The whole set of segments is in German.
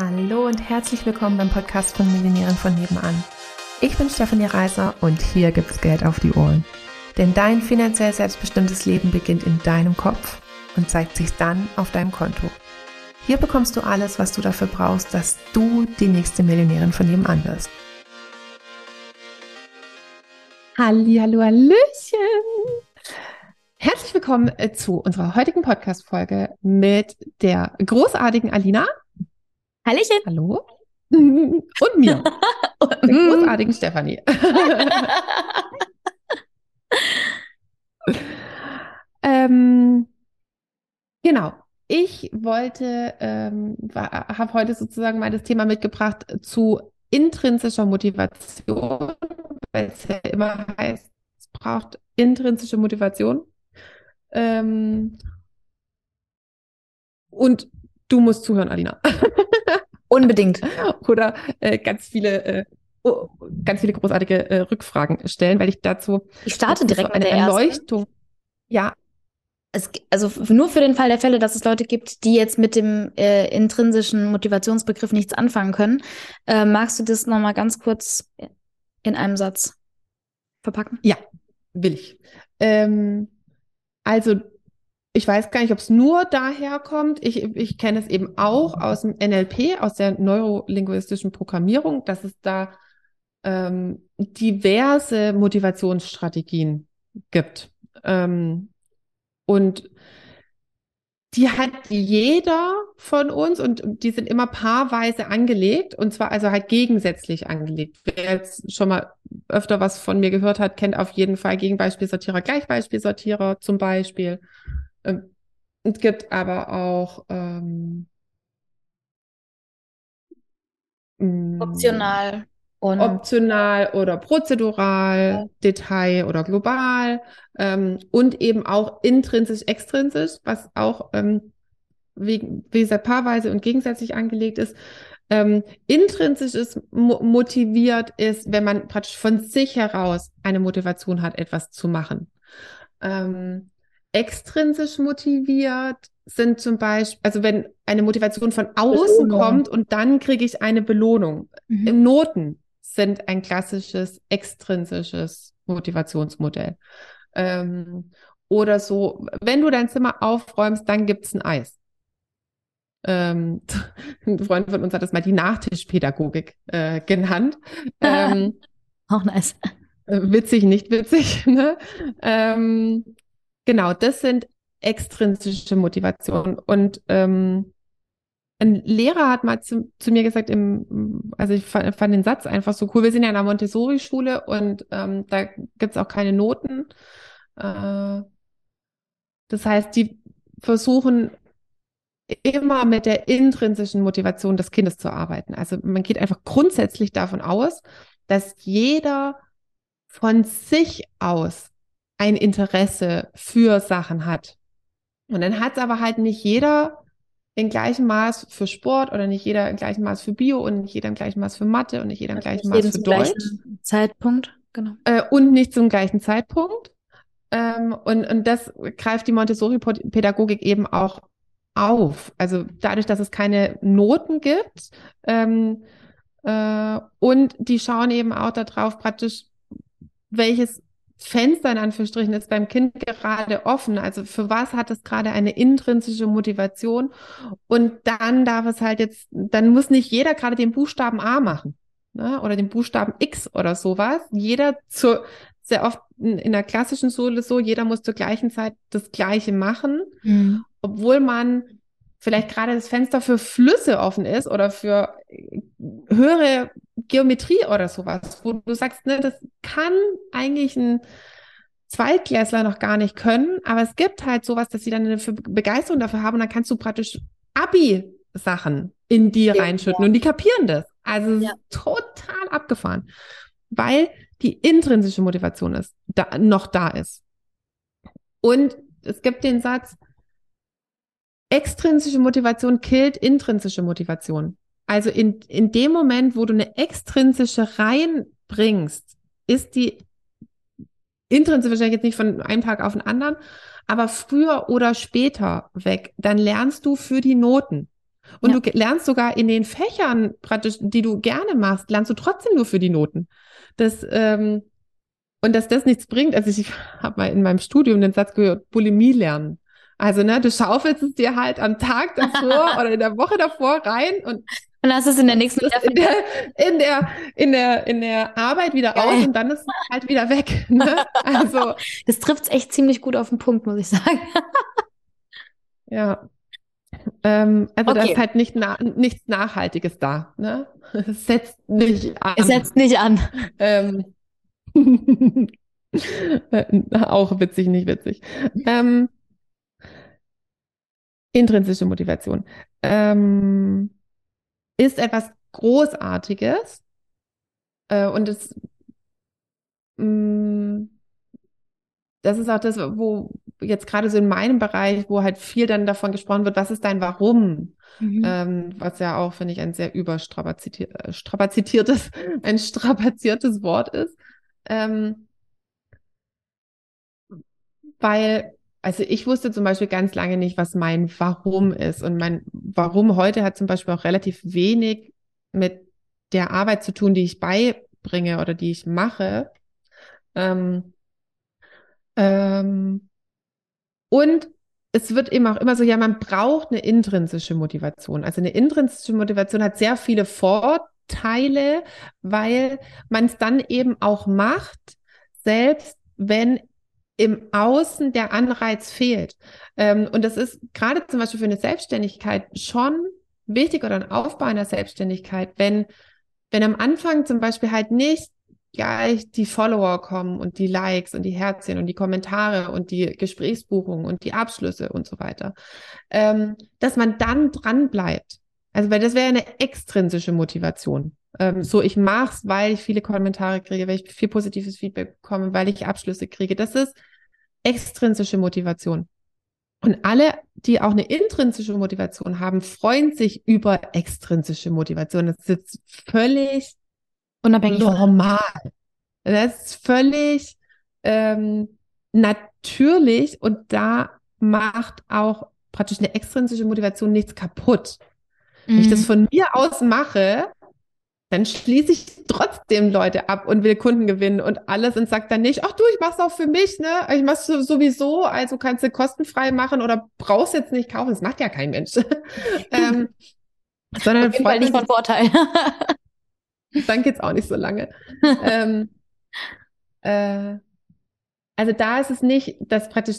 Hallo und herzlich willkommen beim Podcast von Millionären von nebenan. Ich bin Stefanie Reiser und hier gibt's Geld auf die Ohren. Denn dein finanziell selbstbestimmtes Leben beginnt in deinem Kopf und zeigt sich dann auf deinem Konto. Hier bekommst du alles, was du dafür brauchst, dass du die nächste Millionärin von nebenan wirst. Hallo, Hallöchen! Herzlich willkommen äh, zu unserer heutigen Podcast-Folge mit der großartigen Alina. Hallöchen. Hallo. Und mir. der großartigen Stefanie. ähm, genau. Ich wollte, ähm, habe heute sozusagen mal das Thema mitgebracht zu intrinsischer Motivation, weil es ja immer heißt, es braucht intrinsische Motivation. Ähm, und du musst zuhören, Alina. Unbedingt. Oder äh, ganz viele, äh, oh, ganz viele großartige äh, Rückfragen stellen, weil ich dazu ich starte direkt so eine mit der Erleuchtung. Ersten. Ja. Es, also nur für den Fall der Fälle, dass es Leute gibt, die jetzt mit dem äh, intrinsischen Motivationsbegriff nichts anfangen können, äh, magst du das nochmal ganz kurz in einem Satz verpacken? Ja, will ich. Ähm, also ich weiß gar nicht, ob es nur daher kommt. Ich, ich kenne es eben auch aus dem NLP, aus der neurolinguistischen Programmierung, dass es da ähm, diverse Motivationsstrategien gibt. Ähm, und die hat jeder von uns und die sind immer paarweise angelegt und zwar also halt gegensätzlich angelegt. Wer jetzt schon mal öfter was von mir gehört hat, kennt auf jeden Fall Gegenbeispielsortierer, Gleichbeispielsortierer zum Beispiel. Ähm, es gibt aber auch ähm, mm, optional und optional oder prozedural, ja. Detail oder global ähm, und eben auch intrinsisch, extrinsisch, was auch ähm, wie, wie gesagt paarweise und gegensätzlich angelegt ist. Ähm, intrinsisch ist mo motiviert ist, wenn man praktisch von sich heraus eine Motivation hat, etwas zu machen. Ähm, extrinsisch motiviert sind zum Beispiel, also wenn eine Motivation von außen Belohnung. kommt und dann kriege ich eine Belohnung. Mhm. Noten sind ein klassisches extrinsisches Motivationsmodell. Ähm, oder so, wenn du dein Zimmer aufräumst, dann gibt es ein Eis. Ähm, ein Freund von uns hat das mal die Nachtischpädagogik äh, genannt. Ähm, Auch nice. Witzig, nicht witzig. Ne? Ähm, Genau, das sind extrinsische Motivationen. Und ähm, ein Lehrer hat mal zu, zu mir gesagt, im, also ich fand, fand, den Satz einfach so cool. Wir sind ja in einer Montessori-Schule und ähm, da gibt es auch keine Noten. Äh, das heißt, die versuchen immer mit der intrinsischen Motivation des Kindes zu arbeiten. Also man geht einfach grundsätzlich davon aus, dass jeder von sich aus ein Interesse für Sachen hat. Und dann hat es aber halt nicht jeder in gleichem Maß für Sport oder nicht jeder in gleichem Maß für Bio und nicht jeder in gleichem Maß für Mathe und nicht jeder in gleichem Maß für Deutsch. Zeitpunkt, genau. Äh, und nicht zum gleichen Zeitpunkt. Ähm, und, und das greift die Montessori-Pädagogik eben auch auf. Also dadurch, dass es keine Noten gibt ähm, äh, und die schauen eben auch darauf praktisch, welches Fenster in Anführungsstrichen ist beim Kind gerade offen. Also für was hat es gerade eine intrinsische Motivation? Und dann darf es halt jetzt, dann muss nicht jeder gerade den Buchstaben A machen ne? oder den Buchstaben X oder sowas. Jeder zur, sehr oft in, in der klassischen Schule so, jeder muss zur gleichen Zeit das Gleiche machen, mhm. obwohl man vielleicht gerade das Fenster für Flüsse offen ist oder für höhere Geometrie oder sowas, wo du sagst, ne, das kann eigentlich ein Zweitklässler noch gar nicht können, aber es gibt halt sowas, dass sie dann eine Begeisterung dafür haben und dann kannst du praktisch Abi-Sachen in die ja, reinschütten ja. und die kapieren das. Also ja. total abgefahren, weil die intrinsische Motivation ist, da, noch da ist. Und es gibt den Satz, extrinsische Motivation killt intrinsische Motivation. Also in, in dem Moment, wo du eine extrinsische reinbringst, ist die intrinsische wahrscheinlich jetzt nicht von einem Tag auf den anderen, aber früher oder später weg. Dann lernst du für die Noten. Und ja. du lernst sogar in den Fächern praktisch, die du gerne machst, lernst du trotzdem nur für die Noten. Das, ähm, und dass das nichts bringt, also ich habe mal in meinem Studium den Satz gehört, Bulimie lernen. Also, ne, du schaufelst es dir halt am Tag davor oder in der Woche davor rein und und ist es in der nächsten in der, in der, in der, in der Arbeit wieder Geil. aus und dann ist es halt wieder weg. Ne? Also. Das trifft es echt ziemlich gut auf den Punkt, muss ich sagen. ja. Ähm, also okay. da ist halt nicht na nichts Nachhaltiges da. Ne? Es setzt nicht an. Es setzt nicht an. Ähm, auch witzig, nicht witzig. Ähm, intrinsische Motivation. Ähm, ist etwas Großartiges äh, und es, mh, mm, das ist auch das, wo jetzt gerade so in meinem Bereich, wo halt viel dann davon gesprochen wird, was ist dein Warum? Mhm. Ähm, was ja auch, finde ich, ein sehr überstrapaziertes, äh, ein strapaziertes Wort ist. Ähm, weil also ich wusste zum Beispiel ganz lange nicht, was mein Warum ist. Und mein Warum heute hat zum Beispiel auch relativ wenig mit der Arbeit zu tun, die ich beibringe oder die ich mache. Ähm, ähm, und es wird eben auch immer so, ja, man braucht eine intrinsische Motivation. Also eine intrinsische Motivation hat sehr viele Vorteile, weil man es dann eben auch macht, selbst wenn im Außen der Anreiz fehlt. Ähm, und das ist gerade zum Beispiel für eine Selbstständigkeit schon wichtig oder ein Aufbau einer Selbstständigkeit, wenn, wenn am Anfang zum Beispiel halt nicht gleich die Follower kommen und die Likes und die Herzchen und die Kommentare und die Gesprächsbuchungen und die Abschlüsse und so weiter, ähm, dass man dann dran bleibt. Also, weil das wäre eine extrinsische Motivation. Ähm, so, ich mache es, weil ich viele Kommentare kriege, weil ich viel positives Feedback bekomme, weil ich Abschlüsse kriege. Das ist extrinsische Motivation. Und alle, die auch eine intrinsische Motivation haben, freuen sich über extrinsische Motivation. Das ist jetzt völlig unabhängig normal. Das ist völlig ähm, natürlich und da macht auch praktisch eine extrinsische Motivation nichts kaputt. Mhm. Wenn ich das mhm. von mir aus mache, dann schließe ich trotzdem Leute ab und will Kunden gewinnen und alles und sag dann nicht, ach du, ich mach's auch für mich, ne? Ich mach's sowieso, also kannst du kostenfrei machen oder brauchst jetzt nicht kaufen. Das macht ja kein Mensch. ähm, sondern Auf jeden nicht von Vorteil. dann geht's auch nicht so lange. ähm, äh, also da ist es nicht, dass praktisch,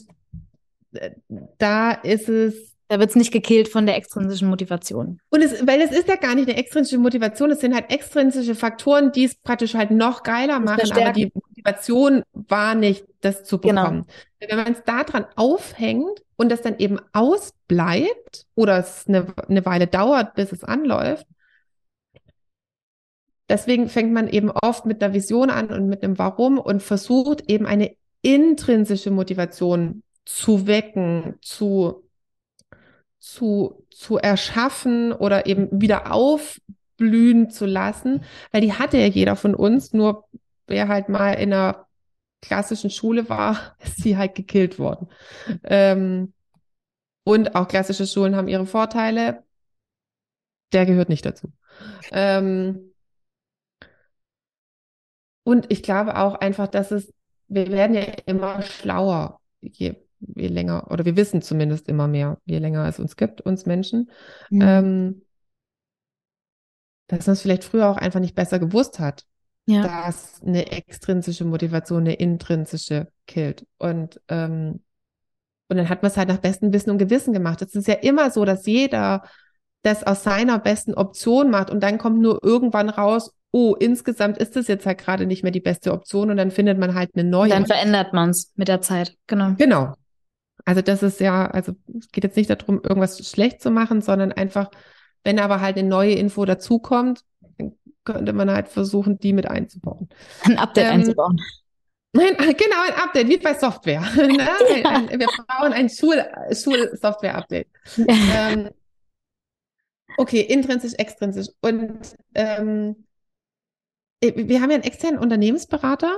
äh, da ist es da wird es nicht gekillt von der extrinsischen Motivation. Und es, weil es ist ja gar nicht eine extrinsische Motivation, es sind halt extrinsische Faktoren, die es praktisch halt noch geiler machen, aber die Motivation war nicht, das zu genau. bekommen. Genau. Wenn man es daran aufhängt und das dann eben ausbleibt oder es eine, eine Weile dauert, bis es anläuft, deswegen fängt man eben oft mit einer Vision an und mit einem Warum und versucht eben eine intrinsische Motivation zu wecken, zu zu, zu erschaffen oder eben wieder aufblühen zu lassen, weil die hatte ja jeder von uns, nur wer halt mal in einer klassischen Schule war, ist sie halt gekillt worden. Ähm, und auch klassische Schulen haben ihre Vorteile. Der gehört nicht dazu. Ähm, und ich glaube auch einfach, dass es, wir werden ja immer schlauer, je je länger, oder wir wissen zumindest immer mehr, je länger es uns gibt, uns Menschen, mhm. ähm, dass man es vielleicht früher auch einfach nicht besser gewusst hat, ja. dass eine extrinsische Motivation eine intrinsische killt. Und, ähm, und dann hat man es halt nach bestem Wissen und Gewissen gemacht. Es ist ja immer so, dass jeder das aus seiner besten Option macht und dann kommt nur irgendwann raus, oh, insgesamt ist das jetzt halt gerade nicht mehr die beste Option und dann findet man halt eine neue. Dann verändert man es mit der Zeit, genau. Genau, also das ist ja, also es geht jetzt nicht darum, irgendwas schlecht zu machen, sondern einfach, wenn aber halt eine neue Info dazukommt, dann könnte man halt versuchen, die mit einzubauen. Ein Update ähm, einzubauen. Nein, genau, ein Update, wie bei Software. ein, ein, wir brauchen ein Schul-Software-Update. Ja. Ähm, okay, intrinsisch, extrinsisch. Und ähm, wir haben ja einen externen Unternehmensberater,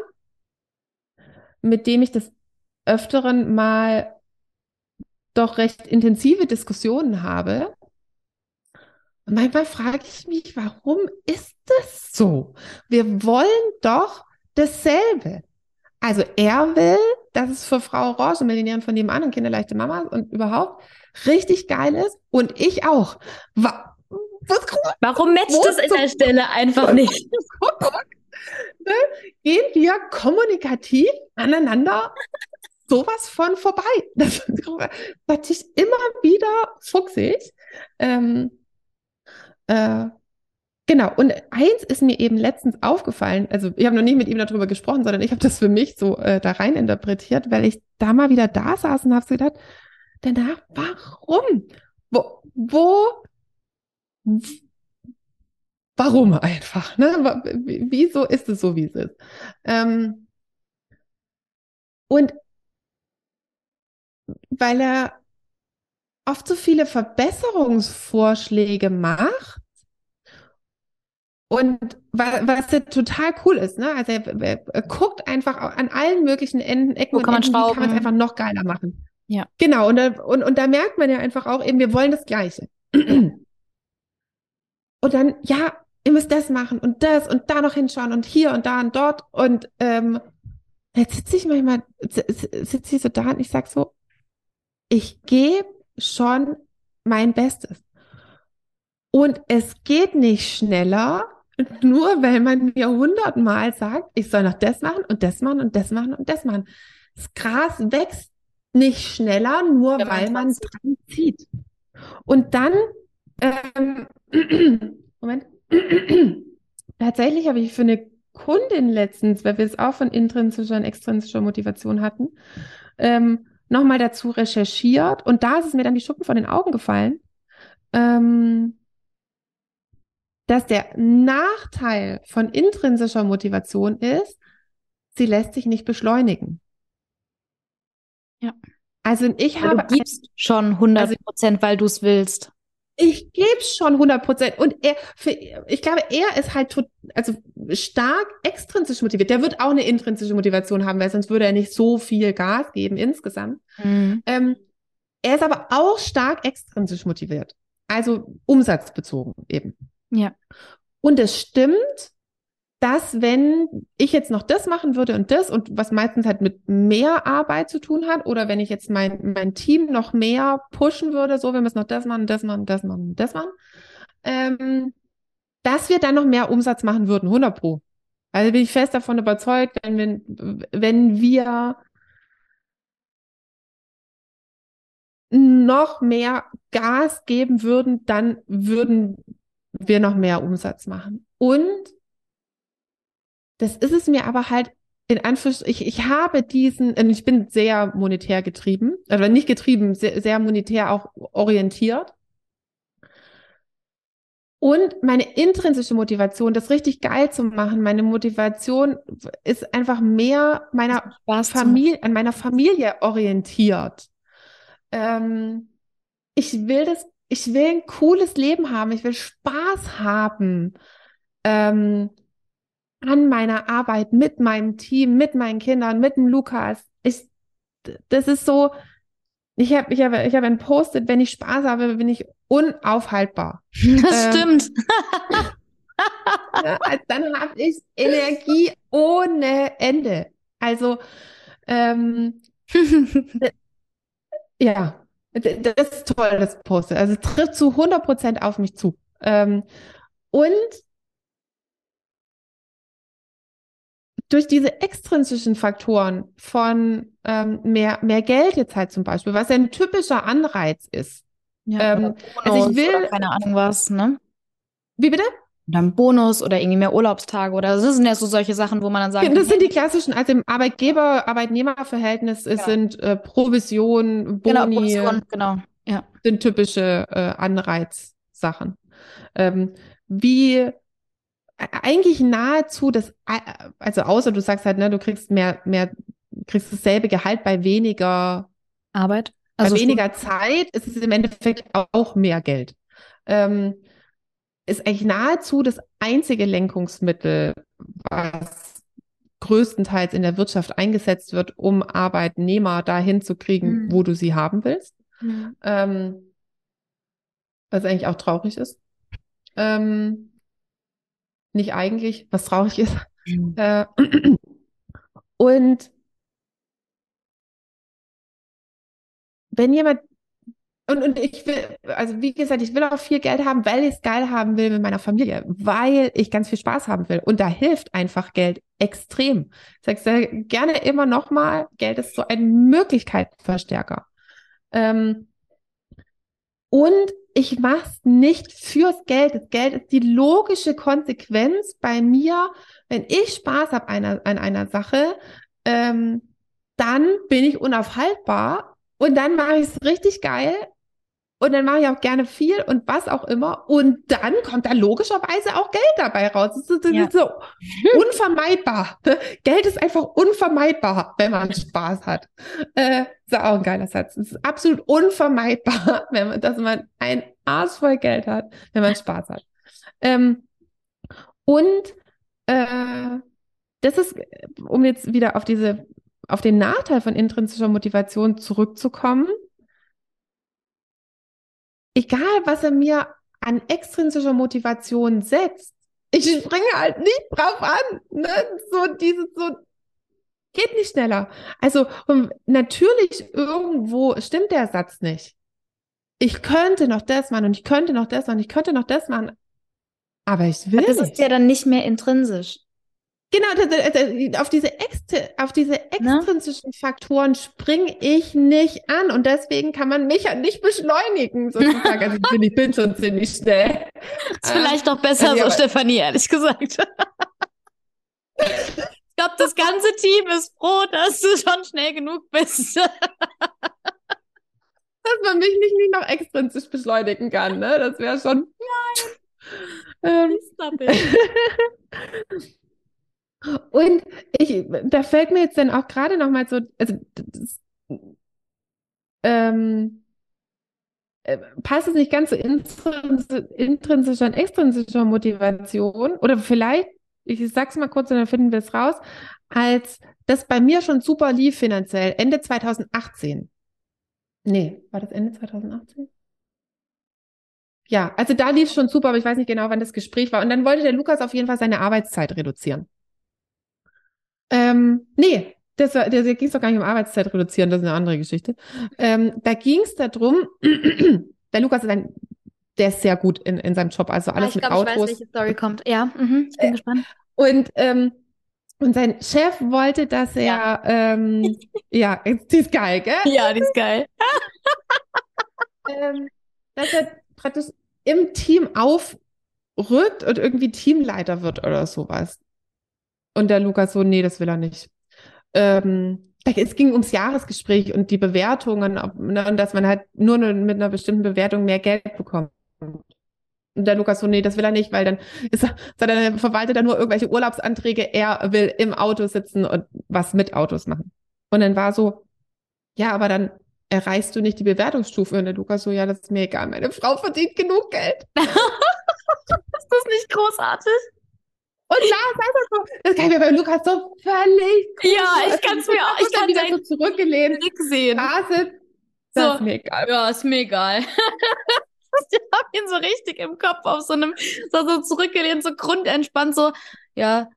mit dem ich das öfteren mal doch recht intensive Diskussionen habe. manchmal frage ich mich, warum ist das so? Wir wollen doch dasselbe. Also er will, dass es für Frau und Millionären von nebenan und kinderleichte Mamas und überhaupt richtig geil ist und ich auch. Wa was, Warum matcht es in der Stelle einfach nicht? ne? Gehen wir kommunikativ aneinander sowas von vorbei. Das ist natürlich immer wieder fuchsig. Ähm, äh, genau, und eins ist mir eben letztens aufgefallen, also ich habe noch nie mit ihm darüber gesprochen, sondern ich habe das für mich so äh, da rein interpretiert, weil ich da mal wieder da saß und habe so gedacht, danach, warum? Wo, wo, warum einfach? Ne? Wieso ist es so, wie es ist? Ähm, und weil er oft so viele Verbesserungsvorschläge macht. Und was, ja total cool ist, ne? Also er, er, er, guckt einfach an allen möglichen Enden, Ecken Wo kann und Enden, wie kann man es einfach noch geiler machen. Ja. Genau, und da, und, und da merkt man ja einfach auch eben, wir wollen das Gleiche. und dann, ja, ihr müsst das machen und das und da noch hinschauen und hier und da und dort. Und ähm, jetzt sitze ich manchmal, sitze ich so da und ich sag so, ich gebe schon mein Bestes. Und es geht nicht schneller, nur weil man mir hundertmal sagt, ich soll noch das machen und das machen und das machen und das machen. Das Gras wächst nicht schneller, nur Wenn weil man dran zieht. Und dann, ähm, Moment, tatsächlich habe ich für eine Kundin letztens, weil wir es auch von intrinsischer und extrinsischer Motivation hatten, ähm, nochmal dazu recherchiert und da ist es mir dann die Schuppen von den Augen gefallen, ähm, dass der Nachteil von intrinsischer Motivation ist, sie lässt sich nicht beschleunigen. Ja. Also ich habe. Du gibst schon 100 also Prozent, also, weil du es willst ich gebe schon 100 Prozent. Und er, für, ich glaube, er ist halt tot, also stark extrinsisch motiviert. Der wird auch eine intrinsische Motivation haben, weil sonst würde er nicht so viel Gas geben insgesamt. Mhm. Ähm, er ist aber auch stark extrinsisch motiviert. Also umsatzbezogen eben. Ja. Und es stimmt, dass wenn ich jetzt noch das machen würde und das und was meistens halt mit mehr Arbeit zu tun hat oder wenn ich jetzt mein, mein Team noch mehr pushen würde, so wir müssen noch das machen, das machen, das machen, das machen, ähm, dass wir dann noch mehr Umsatz machen würden, 100 pro. Also bin ich fest davon überzeugt, wenn, wenn, wenn wir noch mehr Gas geben würden, dann würden wir noch mehr Umsatz machen. Und das ist es mir aber halt in Anführungszeichen, ich, ich habe diesen, ich bin sehr monetär getrieben, also nicht getrieben, sehr, sehr monetär auch orientiert. Und meine intrinsische Motivation, das richtig geil zu machen, meine Motivation ist einfach mehr meiner Familie, an meiner Familie orientiert. Ähm, ich will das, ich will ein cooles Leben haben, ich will Spaß haben. Ähm, an meiner Arbeit mit meinem Team, mit meinen Kindern, mit dem Lukas. Ich, das ist so, ich habe ich hab, ich hab ein Post-it, wenn ich Spaß habe, bin ich unaufhaltbar. Das ähm, stimmt. ja, also dann habe ich Energie ohne Ende. Also, ähm, ja, das ist toll, das Post-it. Also, es trifft zu 100 Prozent auf mich zu. Ähm, und durch diese extrinsischen Faktoren von ähm, mehr, mehr Geld jetzt halt zum Beispiel, was ja ein typischer Anreiz ist. Ja, ähm, also ich will. keine Ahnung was, ne? Wie bitte? Oder ein Bonus oder irgendwie mehr Urlaubstage oder das sind ja so solche Sachen, wo man dann sagt. Das sind die klassischen, also im Arbeitgeber-Arbeitnehmer-Verhältnis ja. sind äh, Provision, genau, Boni. Genau, Provision, genau. Ja. Sind typische äh, Anreizsachen. Ähm, wie eigentlich nahezu das, also außer du sagst halt, ne, du kriegst mehr, mehr, kriegst dasselbe Gehalt bei weniger Arbeit. Also bei weniger Zeit ist es im Endeffekt auch mehr Geld. Ähm, ist eigentlich nahezu das einzige Lenkungsmittel, was größtenteils in der Wirtschaft eingesetzt wird, um Arbeitnehmer dahin zu kriegen, mhm. wo du sie haben willst. Mhm. Ähm, was eigentlich auch traurig ist. Ähm, nicht eigentlich, was traurig ist. Mhm. Äh, und wenn jemand, und, und ich will, also wie gesagt, ich will auch viel Geld haben, weil ich es geil haben will mit meiner Familie, weil ich ganz viel Spaß haben will. Und da hilft einfach Geld extrem. Ich sage gerne immer nochmal, Geld ist so ein Möglichkeitenverstärker. Ähm, und ich mache es nicht fürs Geld. Das Geld ist die logische Konsequenz bei mir. Wenn ich Spaß habe einer, an einer Sache, ähm, dann bin ich unaufhaltbar und dann mache ich es richtig geil und dann mache ich auch gerne viel und was auch immer. Und dann kommt da logischerweise auch Geld dabei raus. Das ist, das Ja. ist so unvermeidbar. Geld ist einfach unvermeidbar, wenn man Spaß hat. Äh, ist auch ein geiler Satz. Es ist absolut unvermeidbar, wenn man, dass man ein Arsch voll Geld hat, wenn man Spaß hat. Ähm, und äh, das ist, um jetzt wieder auf diese, auf den Nachteil von intrinsischer Motivation zurückzukommen. Egal, was er mir an extrinsischer Motivation setzt, ich springe halt nicht drauf an. Ne? So dieses, so geht nicht schneller. Also natürlich irgendwo stimmt der Satz nicht. Ich könnte noch das machen und ich könnte noch das machen, ich könnte noch das machen, aber ich will Das nicht. ist ja dann nicht mehr intrinsisch. Genau, auf diese, auf diese Ne? extrinsischen Faktoren springe ich nicht an und deswegen kann man mich ja nicht beschleunigen, sozusagen. Also ich bin, ich bin schon ziemlich schnell. Ist vielleicht doch besser ja, so, Stefanie, ehrlich gesagt. ich glaube, das ganze Team ist froh, dass du schon schnell genug bist. dass man mich nicht, nicht noch extrinsisch beschleunigen kann, ne? Das wäre schon. Ähm, Stop it. Und ich, da fällt mir jetzt dann auch gerade noch mal so, also das, ähm, äh, passt es nicht ganz zu intrinsi- intrinsischer und extrinsischer Motivation oder vielleicht, ich sag's mal kurz und dann finden wir es raus, als das bei mir schon super lief finanziell, Ende 2018. Nee, war das Ende 2018? Ja, also da lief schon super, aber ich weiß nicht genau, wann das Gespräch war. Und dann wollte der Lukas auf jeden Fall seine Arbeitszeit reduzieren. Ähm, nee, das war, da ging es doch gar nicht um Arbeitszeit reduzieren, das ist eine andere Geschichte. Ähm, da ging es darum, der Lukas ist ein, der ist sehr gut in, in seinem Job, also alles ich mit glaube, ich weiß, Autos. welche Story kommt. Ja, mhm, ich bin Äh, gespannt. Und, ähm, und sein Chef wollte, dass er, Ja. ähm, ja, die ist geil, gell? Ja, die ist geil. ähm, dass er praktisch im Team aufrückt und irgendwie Teamleiter wird oder sowas. Und der Lukas so, nee, das will er nicht. Ähm, es ging ums Jahresgespräch und die Bewertungen ob, ne, und dass man halt nur ne- mit einer bestimmten Bewertung mehr Geld bekommt. Und der Lukas so, nee, das will er nicht, weil dann ist er dann verwaltet er nur irgendwelche Urlaubsanträge. Er will im Auto sitzen und was mit Autos machen. Und dann war so, ja, aber dann erreichst du nicht die Bewertungsstufe. Und der Lukas so, ja, das ist mir egal. Meine Frau verdient genug Geld. Ist das nicht großartig? Und Lars einfach so, das kann ich mir bei Lukas so völlig Ja, ich kann's mir auch- ich kann wieder so zurückgelehnt. Sehen. Sitzt, das So. ist mir egal. Ja, ist mir egal. ich hab ihn so richtig im Kopf auf so einem, so, so zurückgelehnt, so grundentspannt, so, ja,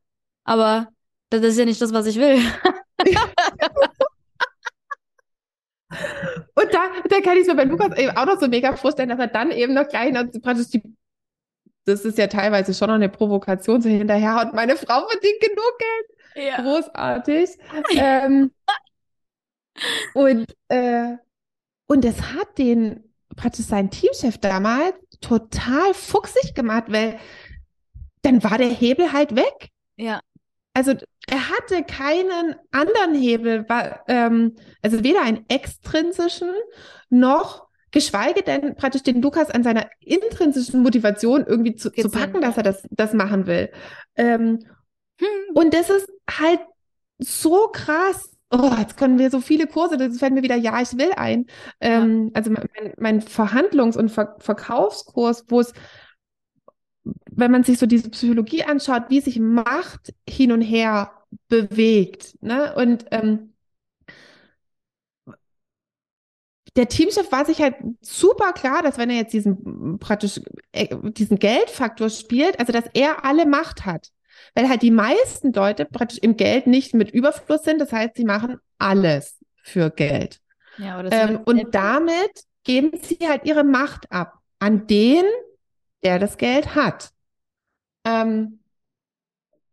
aber das ist ja nicht das, was ich will. Und da, da kann ich es mir bei Lukas eben auch noch so mega vorstellen, dass er dann eben noch gleich noch praktisch die, das ist ja teilweise schon noch eine Provokation so hinterher und meine Frau verdient genug Geld. Ja. Großartig. ähm, und, äh, und das hat den praktisch sein Teamchef damals total fuchsig gemacht, weil dann war der Hebel halt weg. Ja. Also er hatte keinen anderen Hebel, wa- ähm, also weder einen extrinsischen noch geschweige denn praktisch den Lukas an seiner intrinsischen Motivation irgendwie zu, zu packen, ja. dass er das, das machen will. Ähm, Hm. und das ist halt so krass. Oh, jetzt können wir so viele Kurse, das fällt mir wieder, ja, ich will ein. Ähm, Also mein, mein Verhandlungs- und Ver Verkaufskurs, wo es, wenn man sich so diese Psychologie anschaut, wie sich Macht hin und her bewegt. Ne? Und ähm, der Teamchef war sich halt super klar, dass wenn er jetzt diesen praktisch äh, diesen Geldfaktor spielt, also dass er alle Macht hat. Weil halt die meisten Leute praktisch im Geld nicht mit Überfluss sind. Das heißt, sie machen alles für Geld. Ja, ähm, und damit geben sie halt ihre Macht ab an den, der das Geld hat. Ähm,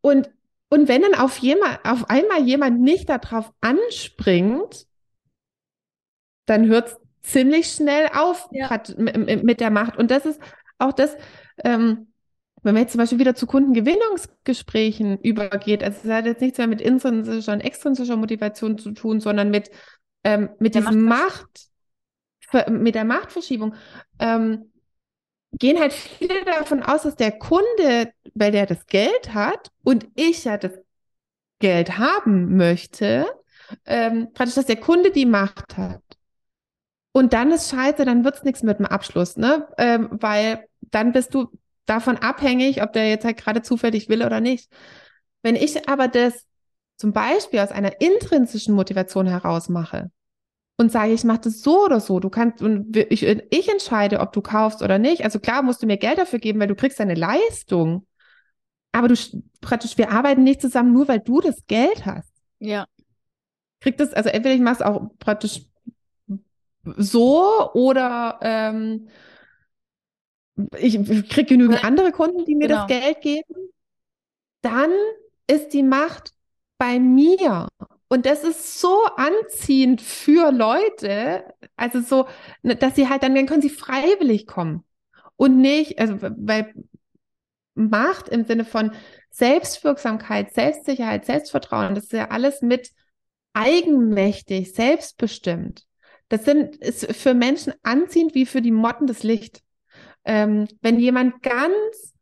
und, und wenn dann auf, jemand, auf einmal jemand nicht darauf anspringt, dann hört es ziemlich schnell auf ja. mit, mit, der Macht. Und das ist auch das, ähm, wenn man jetzt zum Beispiel wieder zu Kundengewinnungsgesprächen übergeht, also es hat jetzt nichts mehr mit intrinsischer und extrinsischer Motivation zu tun, sondern mit, ähm, mit der diesem Macht, mit der Machtverschiebung, ähm, gehen halt viele davon aus, dass der Kunde, weil der das Geld hat und ich ja das Geld haben möchte, ähm, praktisch, dass der Kunde die Macht hat. Und dann ist scheiße, dann wird's nichts mit dem Abschluss, ne? Ähm, weil dann bist du davon abhängig, ob der jetzt halt gerade zufällig will oder nicht. Wenn ich aber das zum Beispiel aus einer intrinsischen Motivation heraus mache und sage, ich mache das so oder so, du kannst und ich, ich entscheide, ob du kaufst oder nicht. Also klar musst du mir Geld dafür geben, weil du kriegst eine Leistung. Aber du praktisch, wir arbeiten nicht zusammen, nur weil du das Geld hast. Ja. Kriegt das, also entweder ich mache es auch praktisch so oder ähm, ich kriege genügend andere Kunden, die mir genau. das Geld geben, dann ist die Macht bei mir. Und das ist so anziehend für Leute, also so, ne, dass sie halt dann, dann können sie freiwillig kommen und nicht, also weil Macht im Sinne von Selbstwirksamkeit, Selbstsicherheit, Selbstvertrauen, das ist ja alles mit eigenmächtig, selbstbestimmt. Das sind, ist für Menschen anziehend wie für die Motten das Licht. Ähm, wenn jemand ganz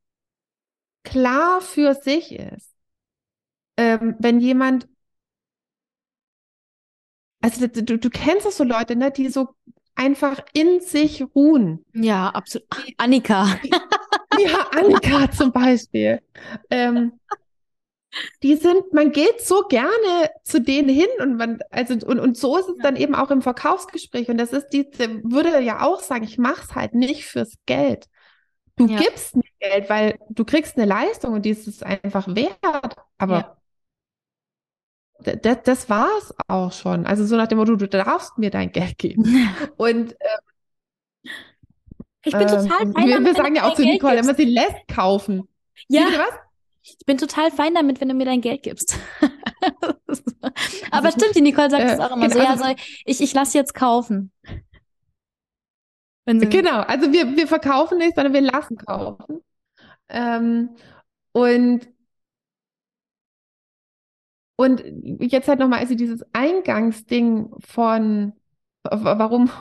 klar für sich ist, ähm, wenn jemand, also du, du kennst doch so Leute, ne, die so einfach in sich ruhen. Ja, absolut. Annika. ja, Annika zum Beispiel. Ähm, die sind, man geht so gerne zu denen hin und man, also, und, und so ist es ja. dann eben auch im Verkaufsgespräch. Und das ist diese, würde ja auch sagen, ich mache es halt nicht fürs Geld. Du ja. gibst mir Geld, weil du kriegst eine Leistung und die ist es einfach wert. Aber ja. das, das war es auch schon. Also so nach dem Motto, du darfst mir dein Geld geben. und ähm, ich bin total fein wir, wir sagen ja auch zu Nicole, immer sie lässt kaufen. Ja. was? Ich bin total fein damit, wenn du mir dein Geld gibst. Aber stimmt, die Nicole sagt es äh, auch immer genau. so, ja, also ich, ich lasse jetzt kaufen. genau, also wir, wir verkaufen nicht, sondern wir lassen kaufen. Ähm, und, und jetzt halt nochmal, also dieses Eingangsding von, warum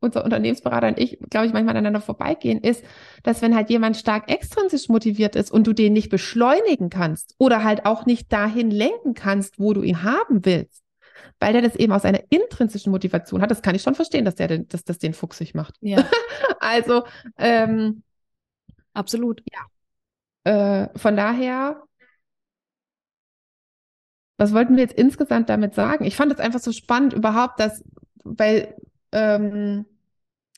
unser Unternehmensberater und ich, glaube ich, manchmal aneinander vorbeigehen, ist, dass wenn halt jemand stark extrinsisch motiviert ist und du den nicht beschleunigen kannst oder halt auch nicht dahin lenken kannst, wo du ihn haben willst, weil der das eben aus einer intrinsischen Motivation hat, das kann ich schon verstehen, dass der den, dass das den fuchsig macht. Ja. also ähm, absolut. Ja. Äh, von daher was wollten wir jetzt insgesamt damit sagen? Ich fand es einfach so spannend überhaupt, dass, weil ähm,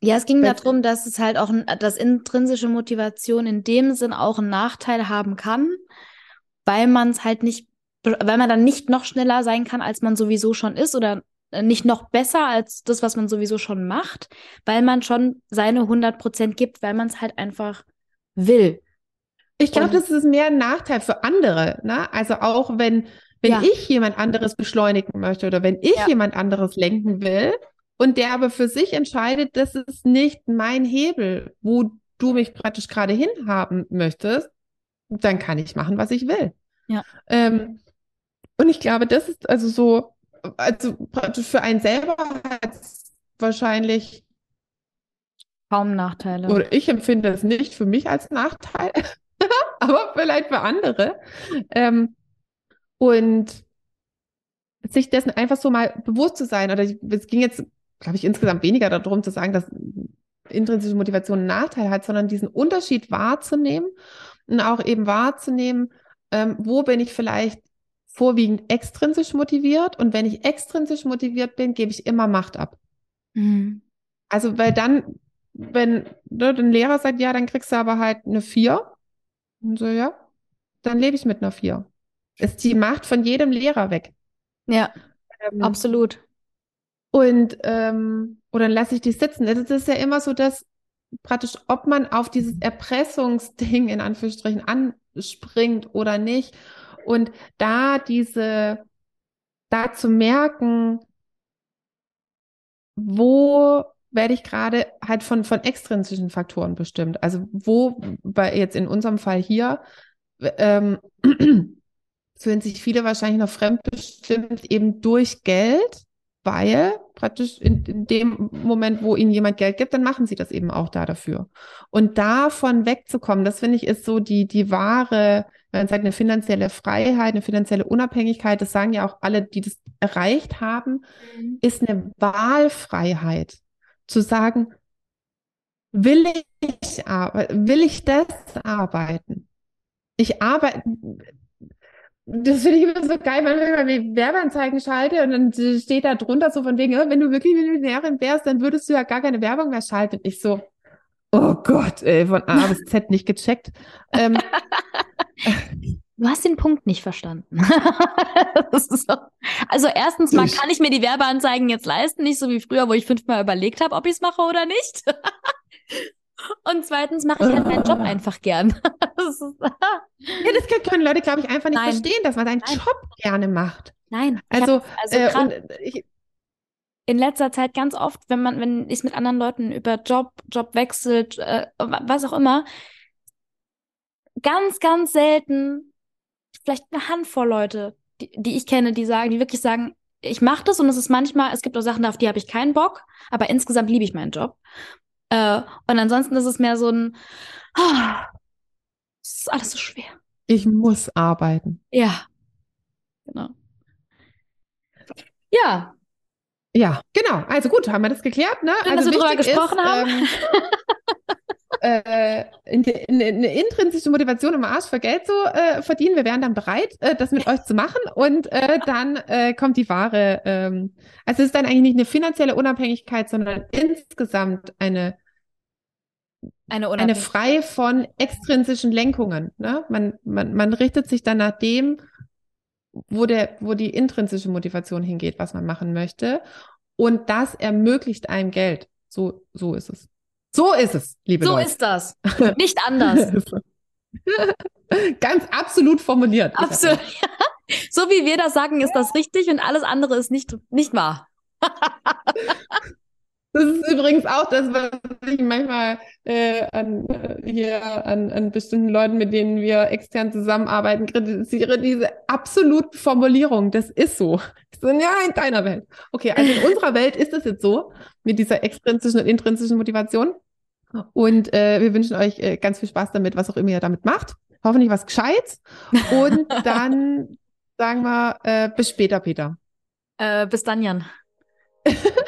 ja, es ging darum, dass es halt auch, dass intrinsische Motivation in dem Sinn auch einen Nachteil haben kann, weil man es halt nicht, weil man dann nicht noch schneller sein kann, als man sowieso schon ist oder nicht noch besser als das, was man sowieso schon macht, weil man schon seine 100 Prozent gibt, weil man es halt einfach will. Ich glaube, das ist mehr ein Nachteil für andere. Ne? Also auch wenn, wenn ja. ich jemand anderes beschleunigen möchte oder wenn ich ja. jemand anderes lenken will, und der aber für sich entscheidet, das ist nicht mein Hebel, wo du mich praktisch gerade hinhaben möchtest, dann kann ich machen, was ich will. Ja. Ähm, und ich glaube, das ist also so, also praktisch für einen selber hat es wahrscheinlich kaum Nachteile. Oder ich empfinde es nicht für mich als Nachteil, aber vielleicht für andere. Ähm, und sich dessen einfach so mal bewusst zu sein, oder es ging jetzt glaube ich, insgesamt weniger darum zu sagen, dass intrinsische Motivation einen Nachteil hat, sondern diesen Unterschied wahrzunehmen und auch eben wahrzunehmen, ähm, wo bin ich vielleicht vorwiegend extrinsisch motiviert und wenn ich extrinsisch motiviert bin, gebe ich immer Macht ab. Mhm. Also, weil dann, wenn ne, ein Lehrer sagt, ja, dann kriegst du aber halt eine 4. Und so, ja, dann lebe ich mit einer 4. Ist die Macht von jedem Lehrer weg. Ja, ähm, absolut. Und ähm, oder dann lasse ich die sitzen. Das ist ja immer so, dass praktisch, ob man auf dieses Erpressungsding in Anführungsstrichen anspringt oder nicht. Und da diese, da zu merken, wo werde ich gerade halt von, von extrinsischen Faktoren bestimmt. Also wo, bei jetzt in unserem Fall hier, ähm, fühlen sich viele wahrscheinlich noch fremdbestimmt eben durch Geld, weil praktisch in, in, dem Moment, wo ihnen jemand Geld gibt, dann machen sie das eben auch da dafür. Und davon wegzukommen, das finde ich ist so die, die wahre, man sagt eine finanzielle Freiheit, eine finanzielle Unabhängigkeit, das sagen ja auch alle, die das erreicht haben, mhm. ist eine Wahlfreiheit. Zu sagen, will ich, will ich das arbeiten? Ich arbeite, das finde ich immer so geil, wenn ich Werbeanzeigen schalte und dann steht da drunter so von wegen, wenn du wirklich Millionärin wärst, dann würdest du ja gar keine Werbung mehr schalten. Und ich so, oh Gott, ey, von A bis Z nicht gecheckt. Ähm, du hast den Punkt nicht verstanden. so. Also erstens mal kann ich mir die Werbeanzeigen jetzt leisten, nicht so wie früher, wo ich fünfmal überlegt habe, ob ich es mache oder nicht. Und zweitens mache ich halt meinen Job einfach gern. das ja, das können Leute, glaube ich, einfach nicht Nein. verstehen, dass man seinen Nein. Job gerne macht. Nein. Also, also äh, ich, in letzter Zeit ganz oft, wenn man, wenn ich mit anderen Leuten über Job, Job wechselt, äh, was auch immer, ganz, ganz selten, vielleicht eine Handvoll Leute, die, die ich kenne, die sagen, die wirklich sagen, ich mache das und es ist manchmal, es gibt auch Sachen, auf die habe ich keinen Bock, aber insgesamt liebe ich meinen Job. Äh, und ansonsten ist es mehr so ein, oh, es ist alles so schwer. Ich muss arbeiten. Ja. Genau. Ja. Ja, genau. Also gut, haben wir das geklärt, ne? Schön, also dass wir drüber gesprochen ist, haben. Ähm, äh, eine, eine, intrinsische Motivation im Arsch für Geld zu äh, verdienen. Wir wären dann bereit, äh, das mit euch zu machen und äh, dann äh, kommt die Ware. Ähm, also es ist dann eigentlich nicht eine finanzielle Unabhängigkeit, sondern insgesamt eine eine, eine frei von extrinsischen Lenkungen. Ne? Man, man, man richtet sich dann nach dem, wo, der, wo die intrinsische Motivation hingeht, was man machen möchte. Und das ermöglicht einem Geld. So, so ist es. So ist es, liebe so Leute. So ist das. Nicht anders. Ganz absolut formuliert. Absolut. so wie wir das sagen, ist das richtig und alles andere ist nicht, nicht wahr. Das ist übrigens auch das, was ich manchmal äh, an, äh, hier an, an bestimmten Leuten, mit denen wir extern zusammenarbeiten, kritisiere, diese absolute Formulierung. Das ist so. so. Ja, in deiner Welt. Okay, also in unserer Welt ist es jetzt so, mit dieser extrinsischen und intrinsischen Motivation. Und äh, wir wünschen euch äh, ganz viel Spaß damit, was auch immer ihr damit macht. Hoffentlich was Gescheites. Und dann sagen wir äh, bis später, Peter. Äh, bis dann, Jan.